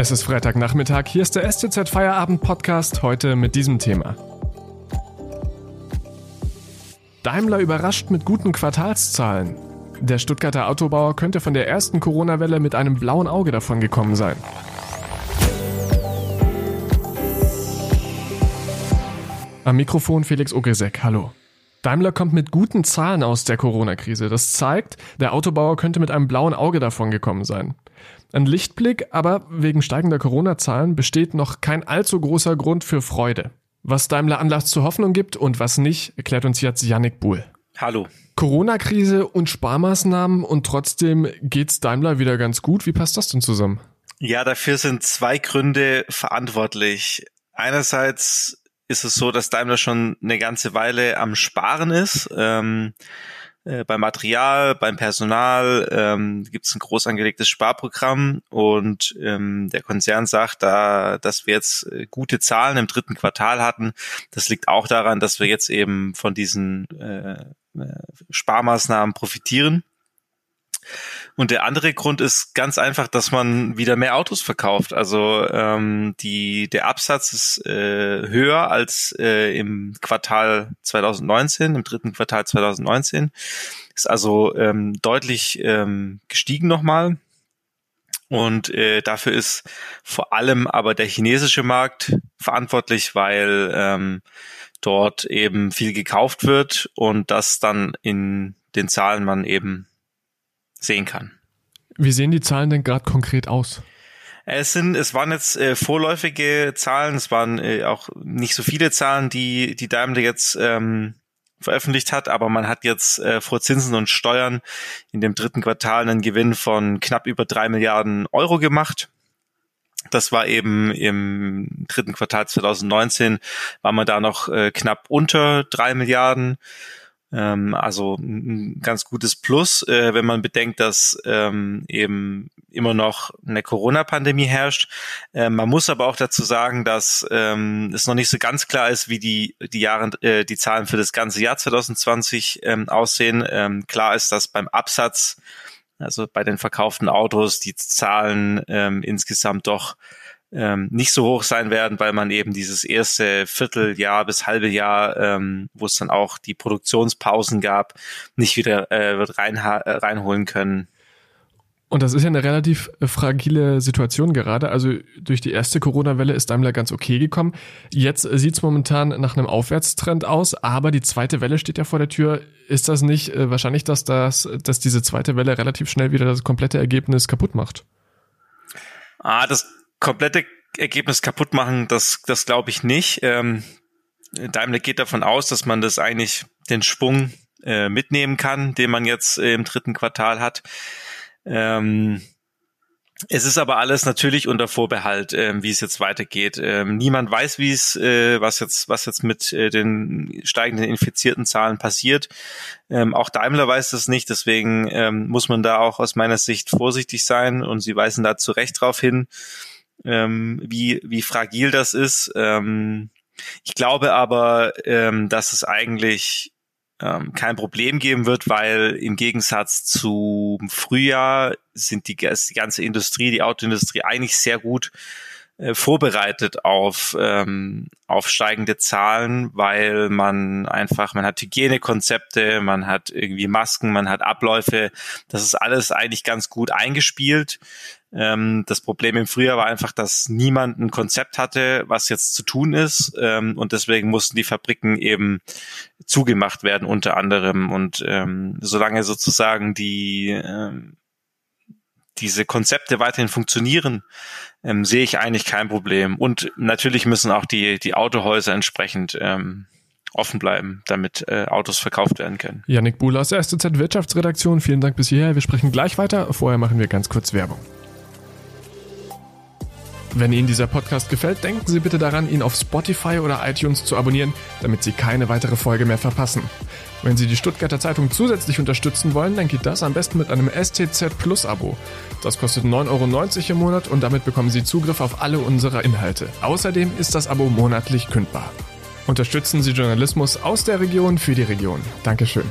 Es ist Freitagnachmittag, hier ist der STZ Feierabend Podcast, heute mit diesem Thema. Daimler überrascht mit guten Quartalszahlen. Der Stuttgarter Autobauer könnte von der ersten Corona-Welle mit einem blauen Auge davon gekommen sein. Am Mikrofon Felix Ogresek, hallo. Daimler kommt mit guten Zahlen aus der Corona-Krise. Das zeigt, der Autobauer könnte mit einem blauen Auge davon gekommen sein. Ein Lichtblick, aber wegen steigender Corona-Zahlen besteht noch kein allzu großer Grund für Freude. Was Daimler Anlass zur Hoffnung gibt und was nicht, erklärt uns jetzt Yannick Buhl. Hallo. Corona-Krise und Sparmaßnahmen und trotzdem geht's Daimler wieder ganz gut. Wie passt das denn zusammen? Ja, dafür sind zwei Gründe verantwortlich. Einerseits ist es so, dass Daimler schon eine ganze Weile am Sparen ist. Ähm, äh, beim Material, beim Personal ähm, gibt es ein groß angelegtes Sparprogramm und ähm, der Konzern sagt da, dass wir jetzt äh, gute Zahlen im dritten Quartal hatten. Das liegt auch daran, dass wir jetzt eben von diesen äh, äh Sparmaßnahmen profitieren. Und der andere Grund ist ganz einfach, dass man wieder mehr Autos verkauft. Also ähm, die, der Absatz ist äh, höher als äh, im Quartal 2019, im dritten Quartal 2019. Ist also ähm, deutlich ähm, gestiegen nochmal. Und äh, dafür ist vor allem aber der chinesische Markt verantwortlich, weil ähm, dort eben viel gekauft wird und das dann in den Zahlen man eben sehen kann. Wie sehen die Zahlen denn gerade konkret aus? Es sind, es waren jetzt äh, vorläufige Zahlen, es waren äh, auch nicht so viele Zahlen, die die Daimler jetzt ähm, veröffentlicht hat, aber man hat jetzt äh, vor Zinsen und Steuern in dem dritten Quartal einen Gewinn von knapp über drei Milliarden Euro gemacht. Das war eben im dritten Quartal 2019, war man da noch äh, knapp unter drei Milliarden. Ähm, also ein ganz gutes Plus, äh, wenn man bedenkt, dass ähm, eben immer noch eine Corona-Pandemie herrscht. Ähm, man muss aber auch dazu sagen, dass ähm, es noch nicht so ganz klar ist, wie die die Jahre äh, die Zahlen für das ganze Jahr 2020 ähm, aussehen. Ähm, klar ist, dass beim Absatz, also bei den verkauften Autos, die Zahlen ähm, insgesamt doch ähm, nicht so hoch sein werden, weil man eben dieses erste Vierteljahr bis halbe Jahr, ähm, wo es dann auch die Produktionspausen gab, nicht wieder äh, wird rein, äh, reinholen können. Und das ist ja eine relativ äh, fragile Situation gerade. Also durch die erste Corona-Welle ist Daimler ganz okay gekommen. Jetzt sieht es momentan nach einem Aufwärtstrend aus, aber die zweite Welle steht ja vor der Tür. Ist das nicht äh, wahrscheinlich, dass, das, dass diese zweite Welle relativ schnell wieder das komplette Ergebnis kaputt macht? Ah, das komplette Ergebnis kaputt machen, das, das glaube ich nicht. Ähm, Daimler geht davon aus, dass man das eigentlich den Schwung äh, mitnehmen kann, den man jetzt äh, im dritten Quartal hat. Ähm, es ist aber alles natürlich unter Vorbehalt, ähm, wie es jetzt weitergeht. Ähm, niemand weiß, wie es, äh, was jetzt, was jetzt mit äh, den steigenden infizierten Zahlen passiert. Ähm, auch Daimler weiß das nicht, deswegen ähm, muss man da auch aus meiner Sicht vorsichtig sein und sie weisen da zu Recht darauf hin ähm, wie, wie fragil das ist. Ähm, ich glaube aber, ähm, dass es eigentlich ähm, kein Problem geben wird, weil im Gegensatz zum Frühjahr sind die, die ganze Industrie, die Autoindustrie eigentlich sehr gut äh, vorbereitet auf, ähm, auf steigende Zahlen, weil man einfach, man hat Hygienekonzepte, man hat irgendwie Masken, man hat Abläufe. Das ist alles eigentlich ganz gut eingespielt. Ähm, das Problem im Frühjahr war einfach, dass niemand ein Konzept hatte, was jetzt zu tun ist. Ähm, und deswegen mussten die Fabriken eben zugemacht werden, unter anderem. Und ähm, solange sozusagen die ähm, diese Konzepte weiterhin funktionieren, ähm, sehe ich eigentlich kein Problem. Und natürlich müssen auch die, die Autohäuser entsprechend ähm, offen bleiben, damit äh, Autos verkauft werden können. Yannick Buhl aus der SZ Wirtschaftsredaktion, vielen Dank bis hierher. Wir sprechen gleich weiter. Vorher machen wir ganz kurz Werbung. Wenn Ihnen dieser Podcast gefällt, denken Sie bitte daran, ihn auf Spotify oder iTunes zu abonnieren, damit Sie keine weitere Folge mehr verpassen. Wenn Sie die Stuttgarter Zeitung zusätzlich unterstützen wollen, dann geht das am besten mit einem STZ Plus Abo. Das kostet 9,90 Euro im Monat und damit bekommen Sie Zugriff auf alle unsere Inhalte. Außerdem ist das Abo monatlich kündbar. Unterstützen Sie Journalismus aus der Region für die Region. Dankeschön.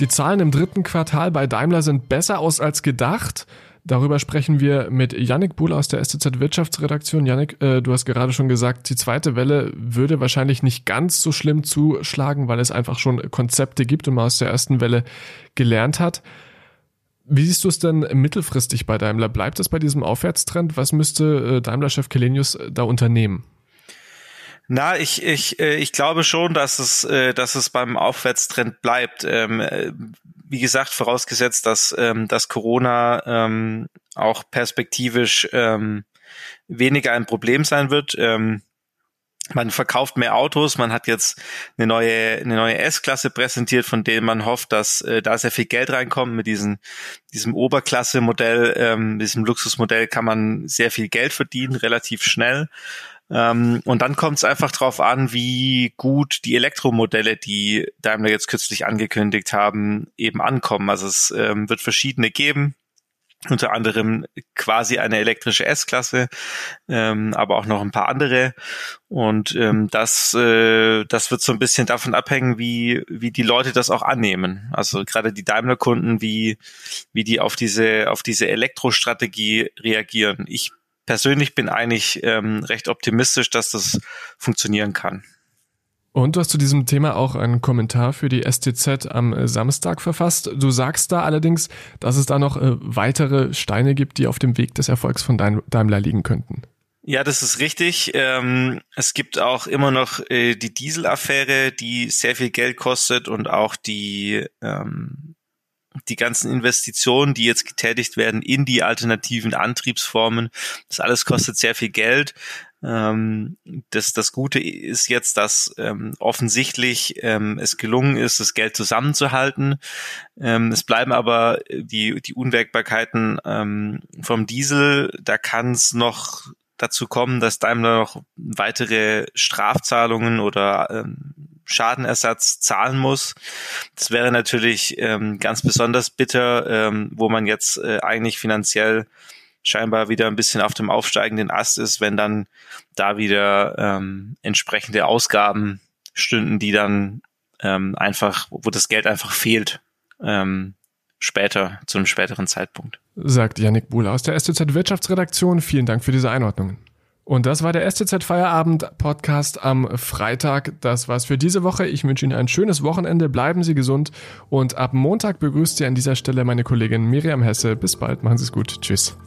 Die Zahlen im dritten Quartal bei Daimler sind besser aus als gedacht. Darüber sprechen wir mit Yannick Buhl aus der STZ Wirtschaftsredaktion. Yannick, äh, du hast gerade schon gesagt, die zweite Welle würde wahrscheinlich nicht ganz so schlimm zuschlagen, weil es einfach schon Konzepte gibt und man aus der ersten Welle gelernt hat. Wie siehst du es denn mittelfristig bei Daimler? Bleibt es bei diesem Aufwärtstrend? Was müsste äh, Daimler-Chef Kelenius da unternehmen? Na, ich, ich, äh, ich glaube schon, dass es, äh, dass es beim Aufwärtstrend bleibt. Wie gesagt, vorausgesetzt, dass, ähm, dass Corona ähm, auch perspektivisch ähm, weniger ein Problem sein wird. Ähm, man verkauft mehr Autos, man hat jetzt eine neue, eine neue S-Klasse präsentiert, von denen man hofft, dass äh, da sehr viel Geld reinkommt. Mit diesem, diesem Oberklasse-Modell, ähm, diesem Luxusmodell kann man sehr viel Geld verdienen, relativ schnell. Ähm, und dann kommt es einfach darauf an, wie gut die Elektromodelle, die Daimler jetzt kürzlich angekündigt haben, eben ankommen. Also es ähm, wird verschiedene geben unter anderem quasi eine elektrische S-Klasse, ähm, aber auch noch ein paar andere. Und ähm, das, äh, das wird so ein bisschen davon abhängen, wie, wie die Leute das auch annehmen. Also gerade die Daimler-Kunden, wie, wie die auf diese, auf diese Elektrostrategie reagieren. Ich persönlich bin eigentlich ähm, recht optimistisch, dass das funktionieren kann. Und du hast zu diesem Thema auch einen Kommentar für die STZ am Samstag verfasst. Du sagst da allerdings, dass es da noch äh, weitere Steine gibt, die auf dem Weg des Erfolgs von Daimler liegen könnten. Ja, das ist richtig. Ähm, es gibt auch immer noch äh, die Dieselaffäre, die sehr viel Geld kostet und auch die ähm, die ganzen Investitionen, die jetzt getätigt werden in die alternativen Antriebsformen, das alles kostet sehr viel Geld. Ähm, das, das Gute ist jetzt, dass ähm, offensichtlich ähm, es gelungen ist, das Geld zusammenzuhalten. Ähm, es bleiben aber die, die Unwägbarkeiten ähm, vom Diesel. Da kann es noch dazu kommen, dass Daimler noch weitere Strafzahlungen oder ähm, Schadenersatz zahlen muss. Das wäre natürlich ähm, ganz besonders bitter, ähm, wo man jetzt äh, eigentlich finanziell scheinbar wieder ein bisschen auf dem aufsteigenden Ast ist, wenn dann da wieder ähm, entsprechende Ausgaben stünden, die dann ähm, einfach, wo das Geld einfach fehlt, ähm, später, zu einem späteren Zeitpunkt. Sagt Yannick Buhl aus der STZ Wirtschaftsredaktion. Vielen Dank für diese Einordnungen. Und das war der STZ Feierabend Podcast am Freitag. Das war's für diese Woche. Ich wünsche Ihnen ein schönes Wochenende. Bleiben Sie gesund. Und ab Montag begrüßt Sie an dieser Stelle meine Kollegin Miriam Hesse. Bis bald. Machen Sie es gut. Tschüss.